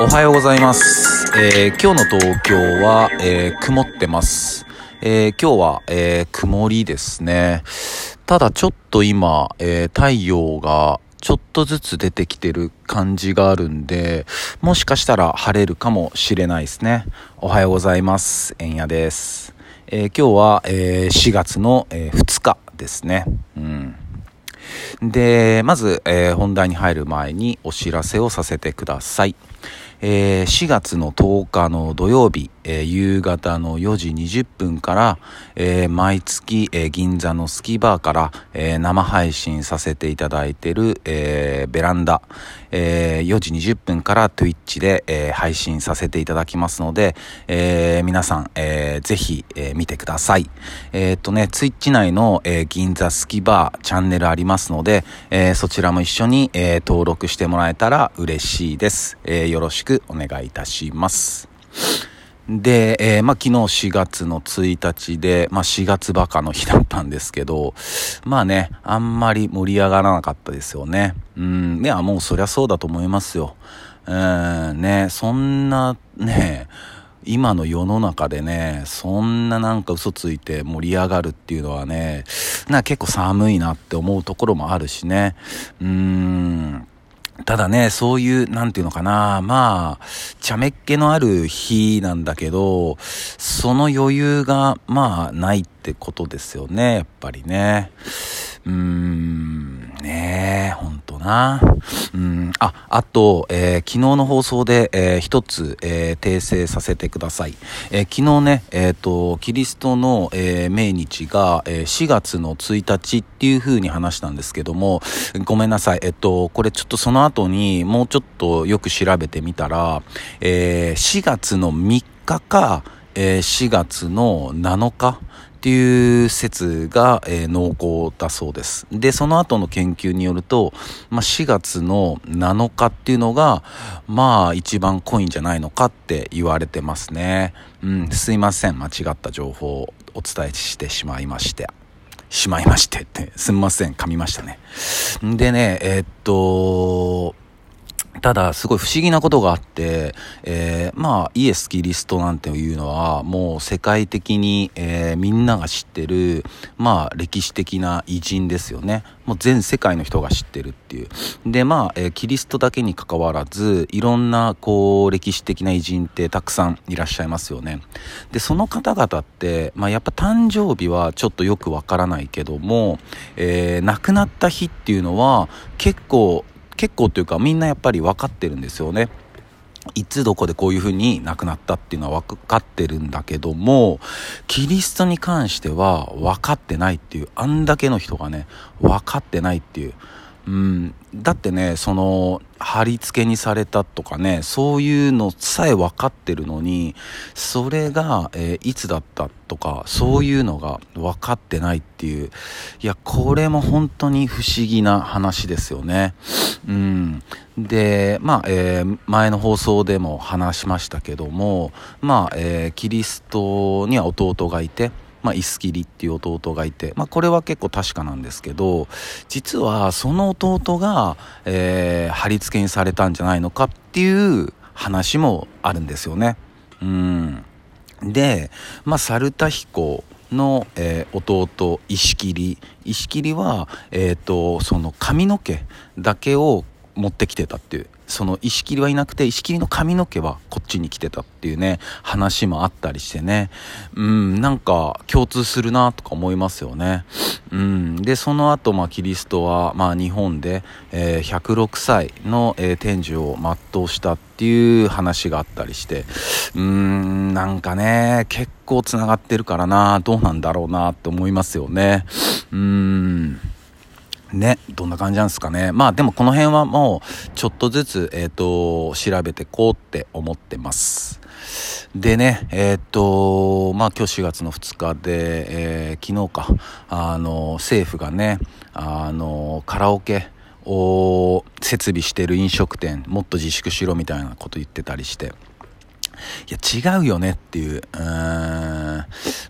おはようございます。えー今日の東京は、えー曇ってます。えー今日は、え曇りですね。ただちょっと今、え太陽がちょっとずつ出てきてる感じがあるんで、もしかしたら晴れるかもしれないですね。おはようございます。えんやです。え今日は、え4月の、え2日ですね。うん。で、まず、えー本題に入る前にお知らせをさせてください。えー4月の10日の土曜日、えー夕方の4時20分から、えー毎月、え銀座のスキーバーから、え生配信させていただいている、えベランダ、え4時20分から Twitch で、え配信させていただきますので、え皆さん、えーぜひ、え見てください。えーっとね、Twitch 内の、え銀座スキーバーチャンネルありますので、えそちらも一緒に、え登録してもらえたら嬉しいです。えよろしくお願いいたします。で、えーまあ、昨日4月の1日で、まあ、4月バカの日だったんですけど、まあね、あんまり盛り上がらなかったですよね。うん、いや、もうそりゃそうだと思いますよ。うん、ね、そんな、ね、今の世の中でね、そんななんか嘘ついて盛り上がるっていうのはね、な結構寒いなって思うところもあるしね。うーん。ただね、そういう、なんていうのかな、まあ、茶目っ気のある日なんだけど、その余裕が、まあ、ないってことですよね、やっぱりね。うーん、ねえ、ほんとな。うん、あ、あと、えー昨日の放送で、えー一つ、えー訂正させてください。えー昨日ね、えっ、と、キリストの、えー命日が、えー4月の1日っていう風に話したんですけども、ごめんなさい。えっと、これちょっとその後にもうちょっとよく調べてみたら、えー4月の3日か、えー4月の7日っていう説が、えー濃厚だそうです。で、その後の研究によると、まあ、4月の7日っていうのが、まあ、一番濃いんじゃないのかって言われてますね。うん、すいません。間違った情報をお伝えしてしまいまして。しまいましてって、すみません。噛みましたね。でね、えーっと、ただ、すごい不思議なことがあって、えーまあ、イエス・キリストなんていうのは、もう世界的に、えーみんなが知ってる、まあ、歴史的な偉人ですよね。もう全世界の人が知ってるっていう。で、まあ、えーキリストだけに関わらず、いろんな、こう、歴史的な偉人ってたくさんいらっしゃいますよね。で、その方々って、まあ、やっぱ誕生日はちょっとよくわからないけども、え亡くなった日っていうのは、結構、結構というかみんなやっぱり分かってるんですよね。いつどこでこういうふうに亡くなったっていうのは分かってるんだけども、キリストに関しては分かってないっていう、あんだけの人がね、分かってないっていう。うん、だってね、その、貼り付けにされたとかね、そういうのさえ分かってるのに、それが、えーいつだったとか、そういうのが分かってないっていう。いや、これも本当に不思議な話ですよね。うん。で、まあ、えー前の放送でも話しましたけども、まあ、えーキリストには弟がいて、まあ、イスキリっていう弟がいて、まあ、これは結構確かなんですけど、実はその弟が、えー貼り付けにされたんじゃないのかっていう話もあるんですよね。うん。で、まあ、サルタヒコの、えー弟、石切石切は、えっ、と、その髪の毛だけを持ってきてたっていう。その石切りはいなくて、石切りの髪の毛はこっちに来てたっていうね、話もあったりしてね。うん、なんか共通するなとか思いますよね。うん。で、その後、まあ、キリストは、まあ、日本で、えー106歳の、えー天寿を全うしたっていう話があったりして、うーん、なんかね、結構繋がってるからな、どうなんだろうなって思いますよね。うーん。ね、どんな感じなんですかね。まあでもこの辺はもうちょっとずつ、えっ、と、調べてこうって思ってます。でね、えっ、と、まあ今日4月の2日で、えー昨日か、あの、政府がね、あの、カラオケを設備してる飲食店、もっと自粛しろみたいなこと言ってたりして、いや、違うよねっていう、うん、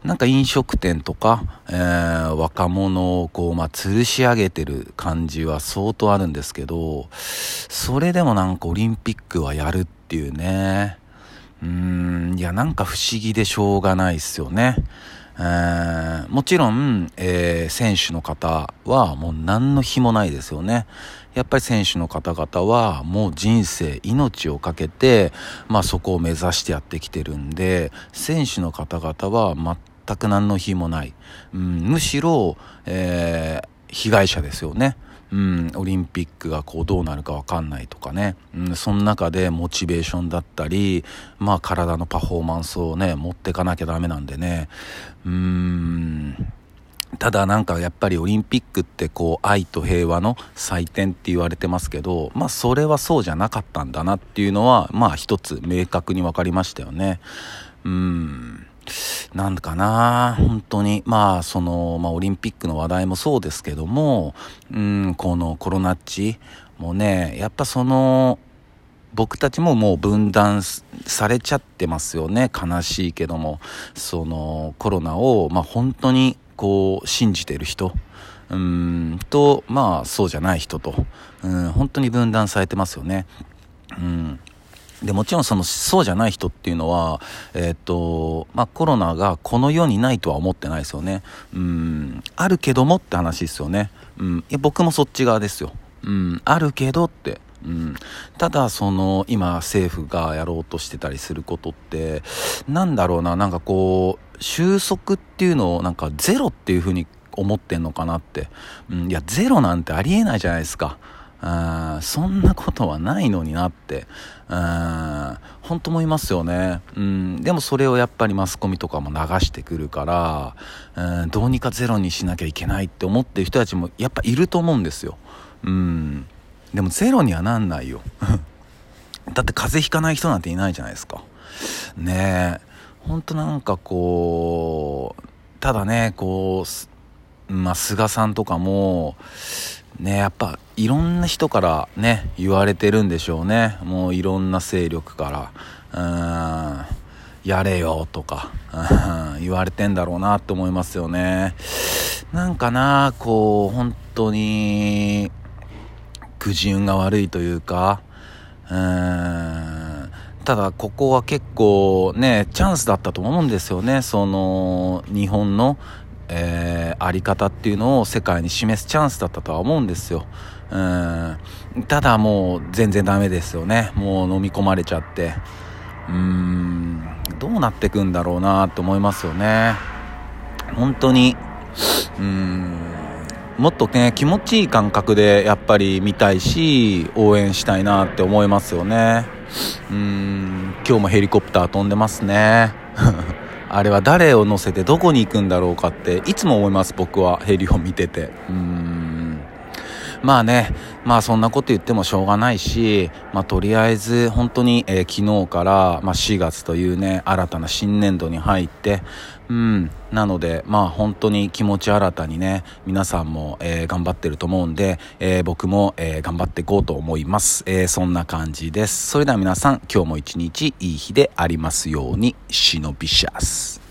なんか飲食店とか、えー、若者をこう、まあ、吊るし上げてる感じは相当あるんですけど、それでもなんかオリンピックはやるっていうね、うーん、いや、なんか不思議でしょうがないっすよね。えー、もちろん、えー、選手の方はもう何の日もないですよね。やっぱり選手の方々はもう人生、命をかけて、まあそこを目指してやってきてるんで、選手の方々は全く何の日もない。うん、むしろ、えー、被害者ですよね。うん、オリンピックがこうどうなるか分かんないとかね、うん、その中でモチベーションだったり、まあ体のパフォーマンスをね、持ってかなきゃダメなんでね、うん、ただなんかやっぱりオリンピックってこう愛と平和の祭典って言われてますけど、まあそれはそうじゃなかったんだなっていうのは、まあ一つ明確に分かりましたよね。うん。なんかな本当に。まあ、その、まあ、オリンピックの話題もそうですけども、うん、このコロナっちもね、やっぱその、僕たちももう分断されちゃってますよね。悲しいけども。その、コロナを、まあ、本当に、こう、信じてる人。うんと、まあ、そうじゃない人と、うん、本当に分断されてますよね。うん。で、もちろんその、そうじゃない人っていうのは、えっ、と、まあ、コロナがこの世にないとは思ってないですよね。うん、あるけどもって話ですよね。うん、いや、僕もそっち側ですよ。うん、あるけどって。うん、ただ、その、今、政府がやろうとしてたりすることって、なんだろうな、なんかこう、収束っていうのを、なんかゼロっていうふうに思ってんのかなって。うん、いや、ゼロなんてありえないじゃないですか。あそんなことはないのになって、本当思いますよね、うん。でもそれをやっぱりマスコミとかも流してくるから、うん、どうにかゼロにしなきゃいけないって思ってる人たちもやっぱいると思うんですよ。うん。でもゼロにはなんないよ。だって風邪ひかない人なんていないじゃないですか。ねえ。ほんとなんかこう、ただね、こう、まあ、菅さんとかも、ね、やっぱいろんな人からね、言われてるんでしょうね。もういろんな勢力から、うん、やれよとか、うん、言われてんだろうなって思いますよね。なんかな、こう、本当に、くじ運が悪いというか、うん、ただここは結構ね、チャンスだったと思うんですよね。その、日本のえー、あり方っていうのを世界に示すチャンスだったとは思うんですよ。うん。ただもう全然ダメですよね。もう飲み込まれちゃって。うーん。どうなってくんだろうなと思いますよね。本当に、うーん。もっとね、気持ちいい感覚でやっぱり見たいし、応援したいなって思いますよね。うーん。今日もヘリコプター飛んでますね。あれは誰を乗せてどこに行くんだろうかっていつも思います僕は。ヘリを見てて。うん。まあねまあそんなこと言ってもしょうがないしまあとりあえず本当に、えー、昨日から、まあ、4月というね新たな新年度に入ってうんなのでまあ本当に気持ち新たにね皆さんも、えー、頑張ってると思うんで、えー、僕も、えー、頑張っていこうと思います、えそんな感じです。それでは皆さん今日も一日いい日でありますようにシノビシャス